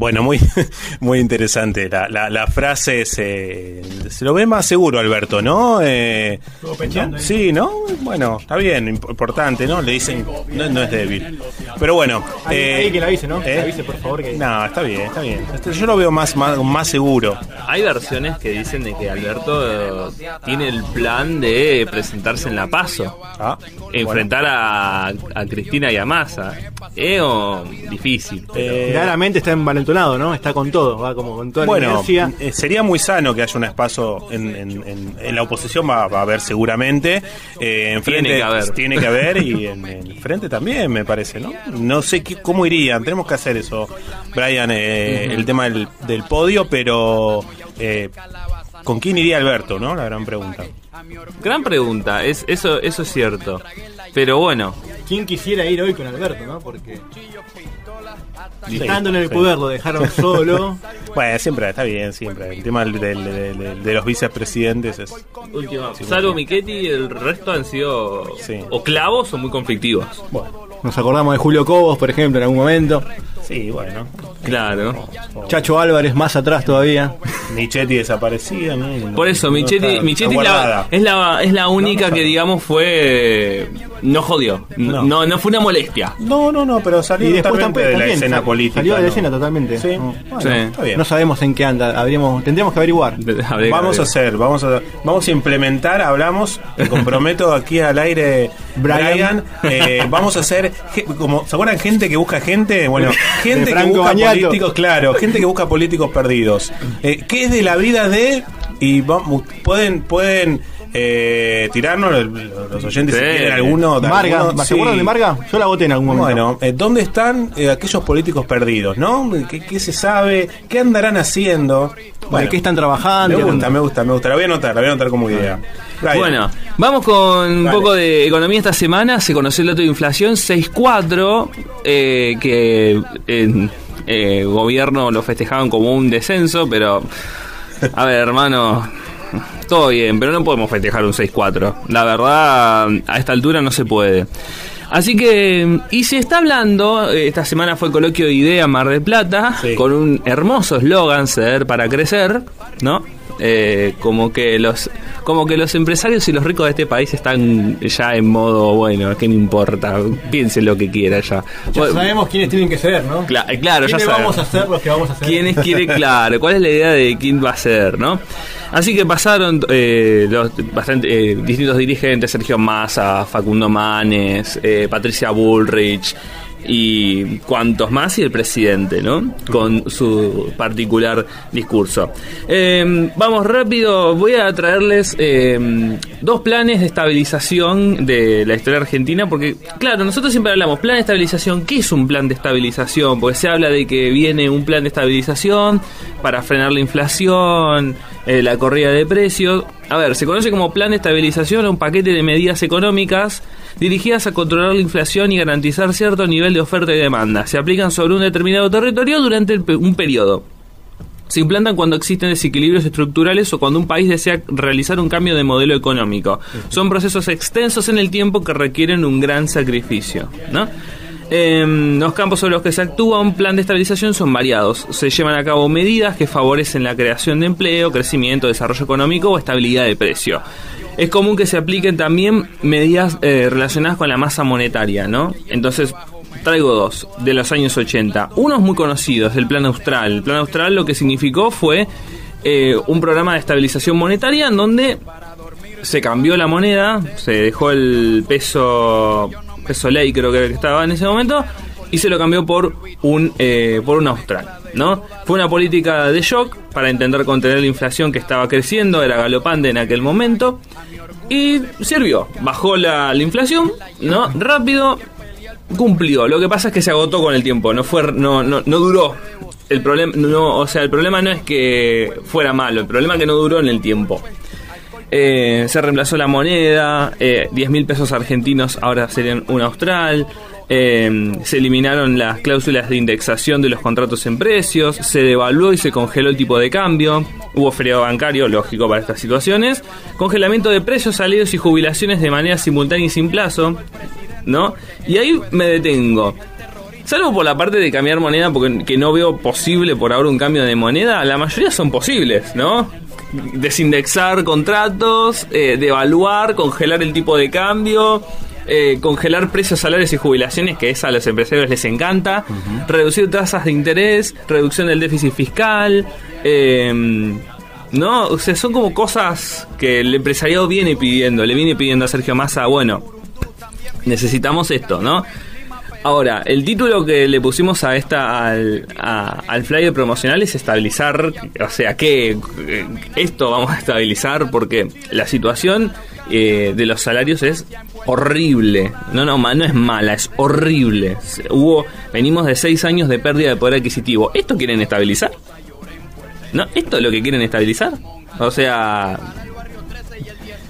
Bueno, muy, muy interesante. La, la, la frase se, se lo ve más seguro, Alberto, ¿no? Eh, ¿no? Sí, ¿no? Bueno, está bien, imp- importante, ¿no? Le dicen, no, no es débil. Pero bueno. Eh, ahí que la avise, ¿no? Que ¿eh? la avise, por favor. Que... No, está bien, está bien. Este, Yo lo veo más, más, más seguro. Hay versiones que dicen de que Alberto eh, tiene el plan de presentarse en la PASO, Ah, enfrentar a, a Cristina y a Massa. Oh, difícil. pero- Eh, Claramente está ¿no? Está con todo, va como con toda la Bueno, inercia. eh, sería muy sano que haya un espacio en, en- en- en la oposición, va, va a haber seguramente. Eh, en Tiene frente- que haber. Tiene que haber y en, en frente también, me parece, ¿no? No sé qué- cómo irían, tenemos que hacer eso, Brian, eh, el tema del, del podio, pero eh, ¿con quién iría Alberto, no? La gran pregunta. Gran pregunta, es, eso, eso es cierto. Pero bueno, ¿Quién quisiera ir hoy con Alberto, no? Porque Sí, estando en el sí. poder lo dejaron solo. Bueno, siempre está bien, siempre. El tema del- del- del- del- de los vicepresidentes es... última, salvo Michetti, el resto han sido Sí. o clavos o muy conflictivos. Bueno, Nos acordamos de Julio Cobos, por ejemplo, en algún momento. sí, bueno. Claro. Chacho Álvarez más atrás todavía. Michetti desaparecida, ¿no? Por eso, No Michetti, es, la, es, la, es la única no que, digamos, fue. No jodió. No. No, no, fue una molestia. No, no, no, pero salió Y después de la también escena sal- política. salió de la ¿no? escena totalmente. Sí, bueno, Sí. está bien. No sabemos en qué anda. Habríamos, tendríamos que averiguar. Habría- Vamos a hacer, vamos a, vamos a implementar, hablamos, te comprometo aquí al aire, Brian. Brian, eh, vamos a hacer, como, ¿se acuerdan gente que busca gente? Bueno, gente que busca políticos, claro, gente que busca políticos perdidos. Eh, ¿Qué es de la vida de, y vamos, pueden, pueden eh, tirarnos el- los oyentes si Sí. tienen alguno? de Marga, alguno? ¿se Sí. de Marga? Yo la voté en algún momento. Bueno, eh, ¿dónde están eh, aquellos políticos perdidos, no? ¿Qué, qué se sabe? ¿Qué andarán haciendo? ¿De qué están trabajando? Me ¿Qué gusta, me gusta, me gusta. La voy a anotar, la voy a anotar como idea. Bueno, vamos con un poco de economía esta semana. Se conoció el dato de inflación 6.4, eh, que en eh, gobierno lo festejaban como un descenso, pero a ver, hermano, todo bien, pero no podemos festejar un 6.4. La verdad, a esta altura no se puede. Así que, y se está hablando, eh, esta semana fue el coloquio de idea Mar del Plata, Sí. con un hermoso eslogan, ceder para crecer, ¿no? Eh, como que los como que los empresarios y los ricos de este país están ya en modo, bueno, ¿qué me importa? Piensen lo que quiera ya. Ya Bueno, sabemos quiénes tienen que ser, ¿no? cla- claro, ya ¿Quiénes sabemos. vamos a ser los que vamos a ser? ¿Quiénes quiere, claro? ¿Cuál es la idea de quién va a ser, no? Así que pasaron eh, los bastante, eh, distintos dirigentes, Sergio Massa, Facundo Manes, eh, Patricia Bullrich y cuantos más y el presidente, ¿no? Con su particular discurso. Eh, vamos rápido, voy a traerles eh, dos planes de estabilización de la historia argentina, porque claro, nosotros siempre hablamos, plan de estabilización, ¿qué es un plan de estabilización? Porque se habla de que viene un plan de estabilización para frenar la inflación, eh, la corrida de precios. A ver, se conoce como plan de estabilización un paquete de medidas económicas dirigidas a controlar la inflación y garantizar cierto nivel de oferta y demanda. Se aplican sobre un determinado territorio durante un periodo. Se implantan cuando existen desequilibrios estructurales o cuando un país desea realizar un cambio de modelo económico. Son procesos extensos en el tiempo que requieren un gran sacrificio. ¿no? Em, los campos sobre los que se actúa un plan de estabilización son variados. Se llevan a cabo medidas que favorecen la creación de empleo, crecimiento, desarrollo económico o estabilidad de precio. Es común que se apliquen también medidas eh, relacionadas con la masa monetaria, ¿no? Entonces, traigo dos de los años 80. Uno es muy conocido, es el Plan Austral. El Plan Austral lo que significó fue eh, un programa de estabilización monetaria en donde se cambió la moneda, se dejó el peso peso ley creo que estaba en ese momento y se lo cambió por un eh, por un austral, ¿no? Fue una política de shock para intentar contener la inflación que estaba creciendo, era galopante en aquel momento y sirvió, bajó la, la inflación, ¿no? Rápido cumplió. Lo que pasa es que se agotó con el tiempo, no fue no no, no duró. El problema no, o sea, el problema no es que fuera malo, el problema es que no duró en el tiempo. Eh, se reemplazó la moneda, eh, 10 mil pesos argentinos ahora serían un austral. Eh, se eliminaron las cláusulas de indexación de los contratos en precios, se devaluó y se congeló el tipo de cambio, hubo feriado bancario, lógico para estas situaciones, congelamiento de precios, salidos y jubilaciones de manera simultánea y sin plazo, ¿no? Y ahí me detengo. Salvo por la parte de cambiar moneda, porque que no veo posible por ahora un cambio de moneda, la mayoría son posibles, ¿no? Desindexar contratos, eh, devaluar, congelar el tipo de cambio, eh, congelar precios, salarios y jubilaciones, que eso a los empresarios les encanta, reducir tasas de interés, reducción del déficit fiscal, eh, ¿no? O sea, son como cosas que el empresariado viene pidiendo, le viene pidiendo a Sergio Massa, bueno, necesitamos esto, ¿no? Ahora, el título que le pusimos a esta al, a- al flyer promocional es estabilizar, o sea, que eh, esto vamos a estabilizar porque la situación eh, de los salarios es horrible. No, no, no es mala, es horrible. Hubo, venimos de seis años de pérdida de poder adquisitivo. ¿Esto quieren estabilizar? ¿No? ¿Esto es lo que quieren estabilizar? O sea,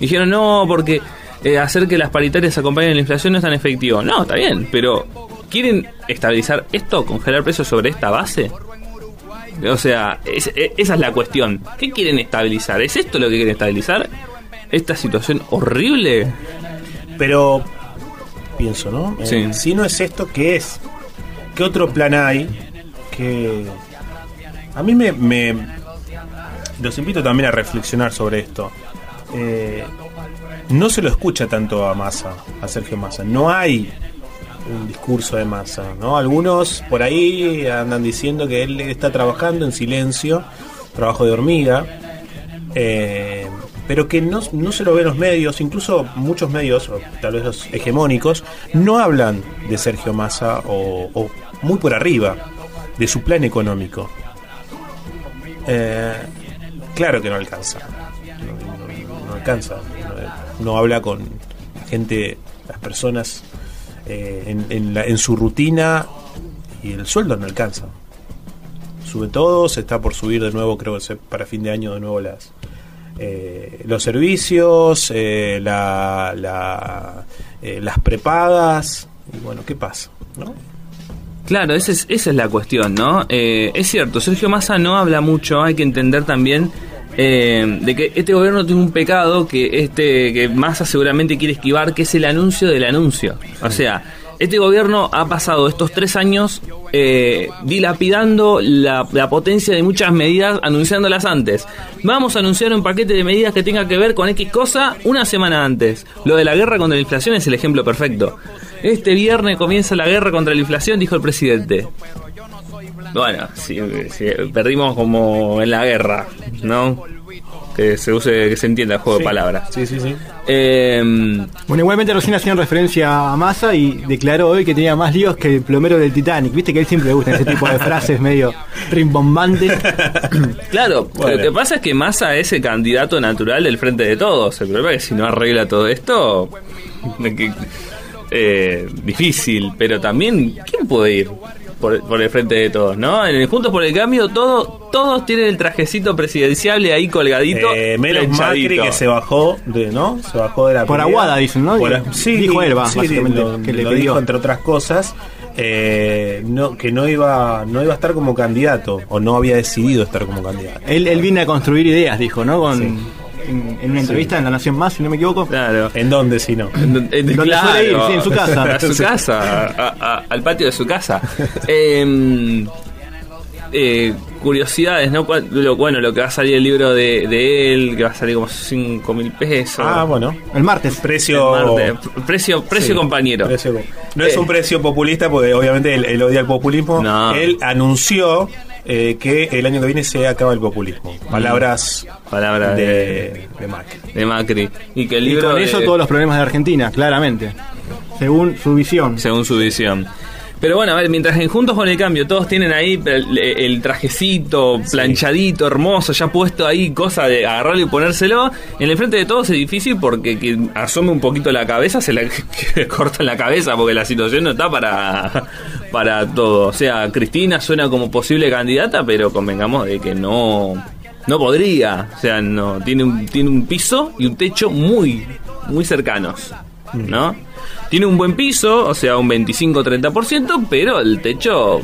Dijeron, no, porque eh, hacer que las paritarias acompañen la inflación no es tan efectivo. No, está bien, pero ¿quieren estabilizar esto, congelar precios sobre esta base? O sea, es- e- esa es la cuestión. ¿Qué quieren estabilizar? ¿Es esto lo que quieren estabilizar? ¿Esta situación horrible? Pero pienso, ¿no? Eh. Si no es esto, ¿qué es? ¿Qué otro plan hay? Que a mí me, me- los invito también a reflexionar sobre esto. Eh, no se lo escucha tanto a Massa, a Sergio Massa. No hay un discurso de Massa, ¿no? Algunos por ahí andan diciendo que él está trabajando en silencio, trabajo de hormiga. Eh, pero que no, no se lo ven los medios, incluso muchos medios, tal vez los hegemónicos, no hablan de Sergio Massa o, muy por arriba de su plan económico. Eh, claro que no alcanza, no, alcanza. No, habla con gente, las personas eh, en, en la- en su rutina y el sueldo no alcanza. Sube todo, se está por subir de nuevo, creo que para fin de año de nuevo las eh, los servicios, eh, la, la, eh, las prepagas. Y bueno, ¿qué pasa? ¿no? Claro, esa es, esa es la cuestión, ¿no? Eh, es cierto, Sergio Massa no habla mucho, hay que entender también eh, de que este gobierno tiene un pecado que este que Massa seguramente quiere esquivar, que es el anuncio del anuncio. O sea, este gobierno ha pasado estos tres años eh, dilapidando la, la potencia de muchas medidas, anunciándolas antes. Vamos a anunciar un paquete de medidas que tenga que ver con X cosa una semana antes. Lo de la guerra contra la inflación es el ejemplo perfecto. Este viernes comienza la guerra contra la inflación, dijo el presidente. Bueno, sí, perdimos como en la guerra, ¿no? Que se use, que se entienda el juego de palabras. Sí, sí, sí. Eh, Bueno, igualmente recién hacían referencia a Massa y declaró hoy que tenía más líos que el plomero del Titanic. Viste que a él siempre le gustan ese tipo de frases medio rimbombantes. claro, Bueno. lo que pasa es que Massa es el candidato natural del frente de todos. El problema es que si no arregla todo esto, eh, difícil. Pero también, ¿quién puede ir por, por el frente de todos? ¿No? En el Juntos por el Cambio, todo, todos tienen el trajecito presidenciable ahí colgadito. Eh, menos Macri que se bajó de, ¿no? Se bajó de la Por pelea. Aguada, dicen, ¿no? Por- sí, Dijo él, va, sí, básicamente, lo, que le lo pidió. dijo entre otras cosas. eh, no, que no iba no iba a estar como candidato o no había decidido estar como candidato. Él, él viene a construir ideas, dijo, ¿no? Con, en, en una entrevista en La Nación Más, si no me equivoco. Claro. ¿En dónde si no? En- en- Donde suele ir, sí, en su casa. A su casa, a- a- al patio de su casa. Eh, eh, curiosidades, ¿no? Lo, bueno, lo que va a salir el libro de, de él, que va a salir como 5 mil pesos. Ah, bueno. El martes. Precio El martes. Precio, precio Sí, compañero. precio- no es Eh. un precio populista porque obviamente él, él odia el populismo. No. Él anunció eh, que el año que viene se acaba el populismo. Palabras Palabra de, de, de Macri. de Macri. Y que el Y libro. con de- eso todos los problemas de Argentina, claramente. Según su visión. según su visión. Pero bueno, a ver, mientras en Juntos con el Cambio todos tienen ahí el, el trajecito planchadito, hermoso, ya puesto ahí, cosa de agarrarlo y ponérselo, en el frente de todos es difícil porque que asome un poquito la cabeza, se le corta la cabeza porque la situación no está para, para todo. O sea, Cristina suena como posible candidata, pero convengamos de que no, no podría. O sea, no tiene un, tiene un piso y un techo muy, muy cercanos. ¿No? Tiene un buen piso, o sea, un 25-30%, pero el techo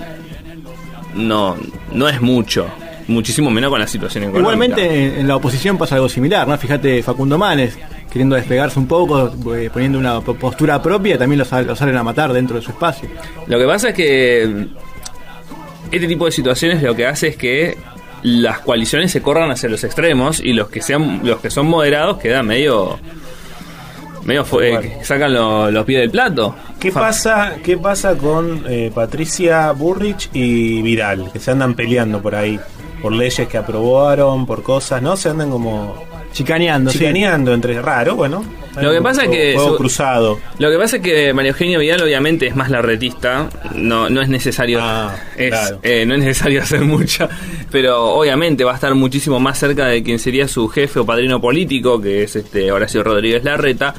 no, no es mucho. Muchísimo menos con la situación económica. Igualmente en, la oposición pasa algo similar, ¿no? Fíjate Facundo Manes, queriendo despegarse un poco, eh, poniendo una postura propia, también los, salen a matar dentro de su espacio. Lo que pasa es que este tipo de situaciones lo que hace es que las coaliciones se corran hacia los extremos y los que sean los que son moderados quedan medio medio eh, sacan los pies del plato. ¿Qué pasa, qué pasa con eh, Patricia Burrich y Vidal? Que se andan peleando por ahí, por leyes que aprobaron, por cosas, ¿no? Se andan como chicaneando, chicaneando entre raro, bueno. Lo que pasa es que cruzado. Lo que pasa es que María Eugenia Vidal obviamente es más la retista, no no es necesario ah, eh, no es necesario hacer mucha, pero obviamente va a estar muchísimo más cerca de quien sería su jefe o padrino político, que es este Horacio Rodríguez Larreta.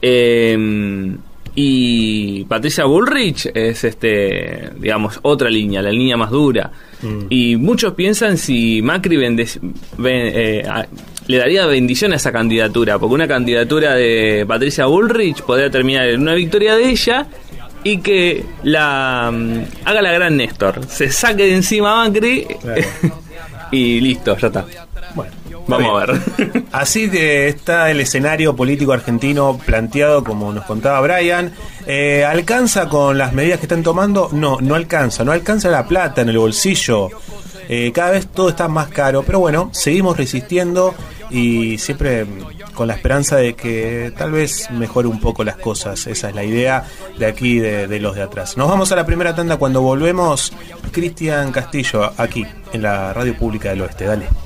Eh, y Patricia Bullrich es este digamos otra línea la línea más dura mm. y muchos piensan si Macri eh, le daría bendición a esa candidatura porque una candidatura de Patricia Bullrich podría terminar en una victoria de ella y que la mm, haga la gran Néstor se saque de encima a Macri y listo ya está bueno Vamos a ver. Así de está el escenario político argentino planteado, como nos contaba Brian. Eh, ¿Alcanza con las medidas que están tomando? No, no alcanza. No alcanza la plata en el bolsillo. Eh, cada vez todo está más caro. Pero bueno, seguimos resistiendo y siempre con la esperanza de que tal vez mejore un poco las cosas. Esa es la idea de aquí, de, de los de atrás. Nos vamos a la primera tanda cuando volvemos. Cristian Castillo, aquí, en la Radio Pública del Oeste. Dale.